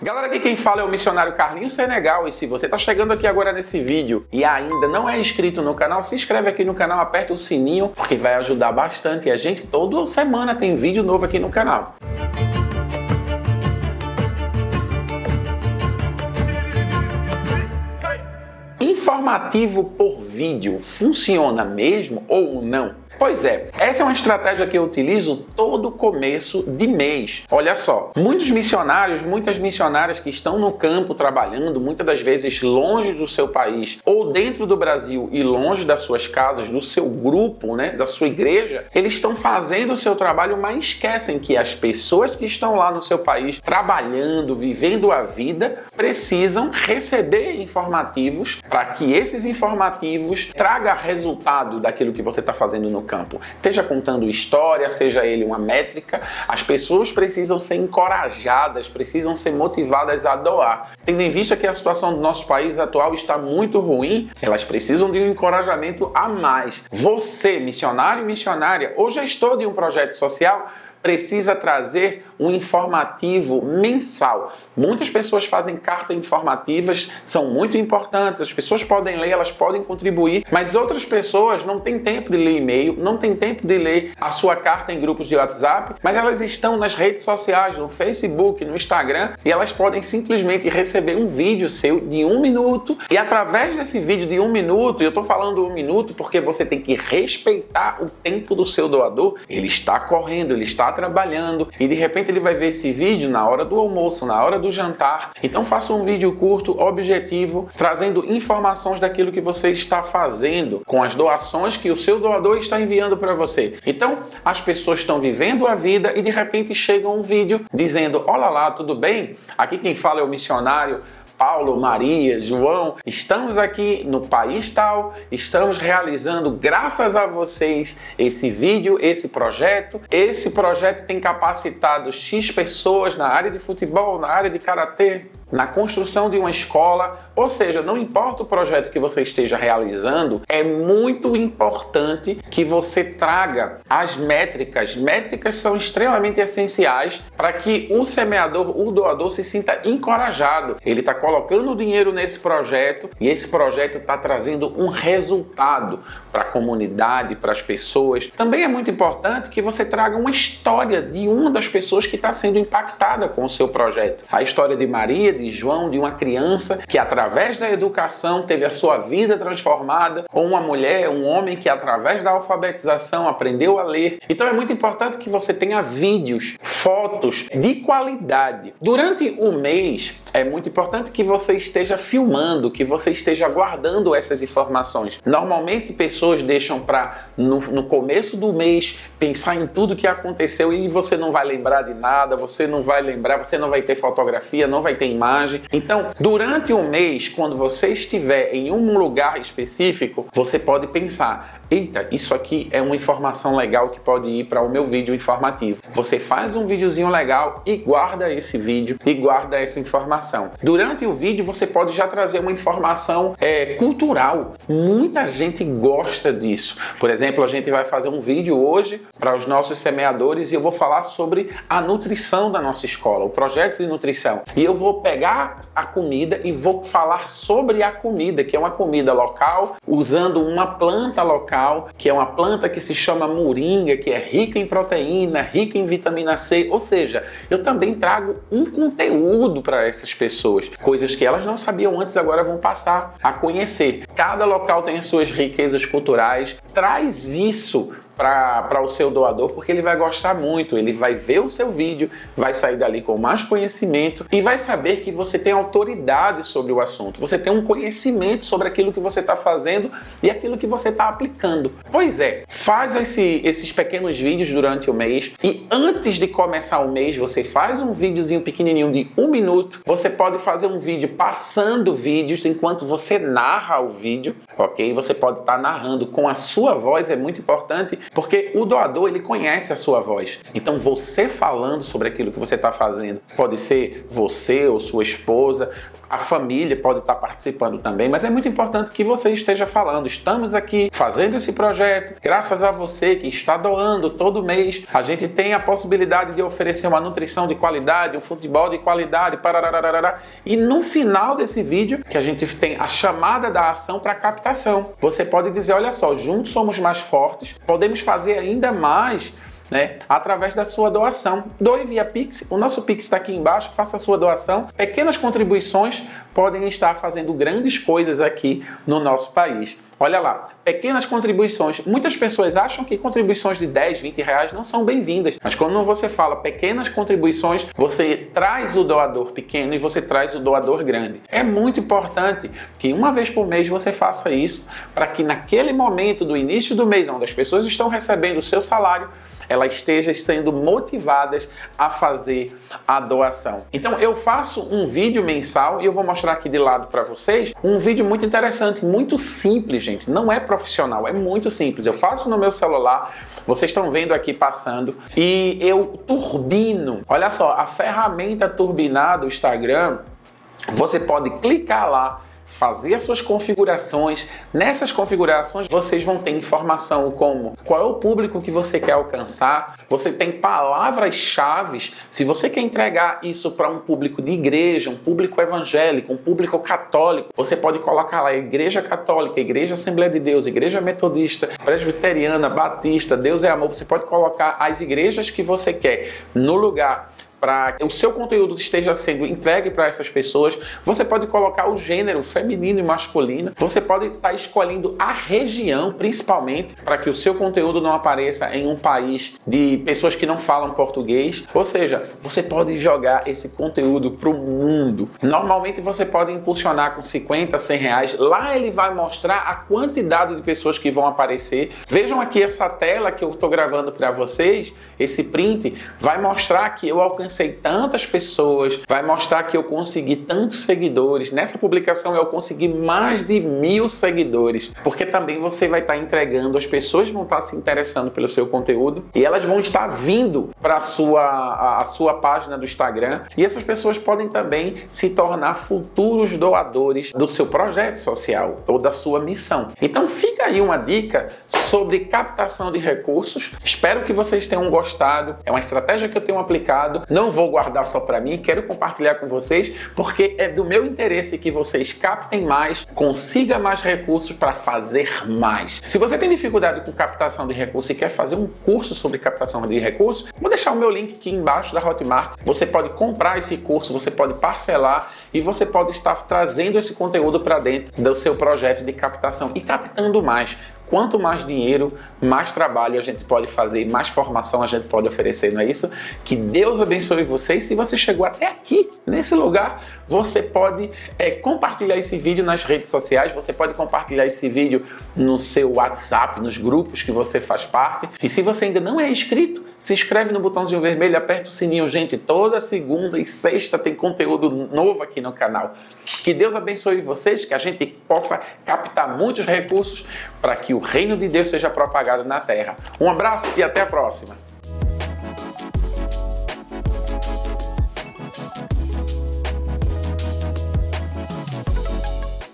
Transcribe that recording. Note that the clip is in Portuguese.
Galera, aqui quem fala é o missionário Carlinhos Senegal e se você está chegando aqui agora nesse vídeo e ainda não é inscrito no canal, se inscreve aqui no canal, aperta o sininho porque vai ajudar bastante a gente. Toda semana tem vídeo novo aqui no canal. Informativo por vídeo funciona mesmo ou não? Pois é, essa é uma estratégia que eu utilizo todo começo de mês. Olha só, muitos missionários, muitas missionárias que estão no campo trabalhando, muitas das vezes longe do seu país ou dentro do Brasil e longe das suas casas, do seu grupo, né, da sua igreja, eles estão fazendo o seu trabalho, mas esquecem que as pessoas que estão lá no seu país trabalhando, vivendo a vida, precisam receber informativos para que esses informativos tragam resultado daquilo que você está fazendo no campo. Esteja contando história, seja ele uma métrica, as pessoas precisam ser encorajadas, precisam ser motivadas a doar. Tendo em vista que a situação do nosso país atual está muito ruim, elas precisam de um encorajamento a mais. Você, missionário e missionária, ou gestor de um projeto social, precisa trazer um informativo mensal. Muitas pessoas fazem cartas informativas, são muito importantes, as pessoas podem ler, elas podem contribuir, mas outras pessoas não têm tempo de ler e-mail, não têm tempo de ler a sua carta em grupos de WhatsApp, mas elas estão nas redes sociais, no Facebook, no Instagram, e elas podem simplesmente receber um vídeo seu de um minuto, e através desse vídeo de um minuto, e eu estou falando um minuto porque você tem que respeitar o tempo do seu doador, ele está correndo, ele está trabalhando, e de repente ele vai ver esse vídeo na hora do almoço, na hora do jantar. Então faça um vídeo curto, objetivo, trazendo informações daquilo que você está fazendo com as doações que o seu doador está enviando para você. Então as pessoas estão vivendo a vida e de repente chega um vídeo dizendo: Olá lá, tudo bem? Aqui quem fala é o missionário Paulo, Maria, João, estamos aqui no país tal, estamos realizando, graças a vocês, esse vídeo, esse projeto. Esse projeto tem capacitado X pessoas na área de futebol, na área de karatê, na construção de uma escola, ou seja, não importa o projeto que você esteja realizando, é muito importante que você traga as métricas. Métricas são extremamente essenciais para que o semeador, o doador se sinta encorajado. Ele está colocando dinheiro nesse projeto e esse projeto está trazendo um resultado para a comunidade, para as pessoas. Também é muito importante que você traga uma história de uma das pessoas que está sendo impactada com o seu projeto. A história de Maria, de João, de uma criança que, através da educação, teve a sua vida transformada, ou uma mulher, um homem que, através da alfabetização, aprendeu a ler. Então é muito importante que você tenha vídeos, fotos de qualidade. Durante o mês, é muito importante que você esteja filmando, que você esteja guardando essas informações. Normalmente, pessoas deixam para, no, no começo do mês, pensar em tudo que aconteceu e você não vai lembrar de nada, você não vai lembrar, você não vai ter fotografia, não vai ter imagem. Então, durante um mês, quando você estiver em um lugar específico, você pode pensar: eita, isso aqui é uma informação legal que pode ir para o meu vídeo informativo. Você faz um videozinho legal e guarda esse vídeo e guarda essa informação. Durante o vídeo, você pode já trazer uma informação é, cultural. Muita gente gosta disso. Por exemplo, a gente vai fazer um vídeo hoje para os nossos semeadores e eu vou falar sobre a nutrição da nossa escola, o projeto de nutrição. E eu vou pegar a comida e vou falar sobre a comida, que é uma comida local, usando uma planta local, que é uma planta que se chama moringa, que é rica em proteína, rica em vitamina C. Ou seja, eu também trago um conteúdo para essas pessoas, coisas que elas não sabiam antes, agora vão passar a conhecer. Cada local tem as suas riquezas culturais. Traz isso para o seu doador, porque ele vai gostar muito, ele vai ver o seu vídeo, vai sair dali com mais conhecimento e vai saber que você tem autoridade sobre o assunto, você tem um conhecimento sobre aquilo que você está fazendo e aquilo que você está aplicando. Pois é, faz esse, esses pequenos vídeos durante o mês e antes de começar o mês, você faz um videozinho pequenininho de um minuto. Você pode fazer um vídeo passando vídeos enquanto você narra o vídeo, ok? Você pode estar tá narrando com a sua voz, é muito importante porque o doador, ele conhece a sua voz. Então, você falando sobre aquilo que você está fazendo, pode ser você ou sua esposa, a família pode estar participando também, mas é muito importante que você esteja falando. Estamos aqui fazendo esse projeto, graças a você que está doando todo mês. A gente tem a possibilidade de oferecer uma nutrição de qualidade, um futebol de qualidade, pararararara. e no final desse vídeo que a gente tem a chamada da ação para captação. Você pode dizer, olha só, juntos somos mais fortes, podemos fazer ainda mais né? Através da sua doação. Doe via Pix, o nosso Pix está aqui embaixo, faça a sua doação. Pequenas contribuições podem estar fazendo grandes coisas aqui no nosso país. Olha lá, pequenas contribuições. Muitas pessoas acham que contribuições de 10, 20 reais não são bem-vindas. Mas quando você fala pequenas contribuições, você traz o doador pequeno e você traz o doador grande. É muito importante que uma vez por mês você faça isso para que naquele momento do início do mês, onde as pessoas estão recebendo o seu salário, elas estejam sendo motivadas a fazer a doação. Então eu faço um vídeo mensal e eu vou mostrar aqui de lado para vocês um vídeo muito interessante, muito simples, gente. Não é profissional, é muito simples. Eu faço no meu celular, vocês estão vendo aqui passando e eu turbino. Olha só, a ferramenta turbinar do Instagram, você pode clicar lá fazer as suas configurações. Nessas configurações vocês vão ter informação como qual é o público que você quer alcançar, você tem palavras-chave. Se você quer entregar isso para um público de igreja, um público evangélico, um público católico, você pode colocar lá Igreja Católica, Igreja Assembleia de Deus, Igreja Metodista, Presbiteriana, Batista, Deus é Amor. Você pode colocar as igrejas que você quer no lugar para que o seu conteúdo esteja sendo entregue para essas pessoas, você pode colocar o gênero feminino e masculino, você pode estar tá escolhendo a região, principalmente, para que o seu conteúdo não apareça em um país de pessoas que não falam português. Ou seja, você pode jogar esse conteúdo para o mundo. Normalmente você pode impulsionar com 50, 100 reais. Lá ele vai mostrar a quantidade de pessoas que vão aparecer. Vejam aqui essa tela que eu estou gravando para vocês, esse print, vai mostrar que eu alcancei alcancei tantas pessoas, vai mostrar que eu consegui tantos seguidores. Nessa publicação eu consegui mais de mil seguidores, porque também você vai estar entregando, as pessoas vão estar se interessando pelo seu conteúdo e elas vão estar vindo para a sua, a, sua página do Instagram e essas pessoas podem também se tornar futuros doadores do seu projeto social ou da sua missão. Então fica aí uma dica sobre captação de recursos. Espero que vocês tenham gostado. É uma estratégia que eu tenho aplicado não vou guardar só para mim, quero compartilhar com vocês, porque é do meu interesse que vocês captem mais, consiga mais recursos para fazer mais. Se você tem dificuldade com captação de recursos e quer fazer um curso sobre captação de recursos, vou deixar o meu link aqui embaixo da Hotmart. Você pode comprar esse curso, você pode parcelar e você pode estar trazendo esse conteúdo para dentro do seu projeto de captação e captando mais. Quanto mais dinheiro, mais trabalho a gente pode fazer, mais formação a gente pode oferecer, não é isso? Que Deus abençoe você e se você chegou até aqui, nesse lugar, você pode é, compartilhar esse vídeo nas redes sociais, você pode compartilhar esse vídeo no seu WhatsApp, nos grupos que você faz parte. E se você ainda não é inscrito, se inscreve no botãozinho vermelho, aperta o sininho, gente. Toda segunda e sexta tem conteúdo novo aqui no canal. Que Deus abençoe vocês, que a gente possa captar muitos recursos para que o reino de Deus seja propagado na terra. Um abraço e até a próxima.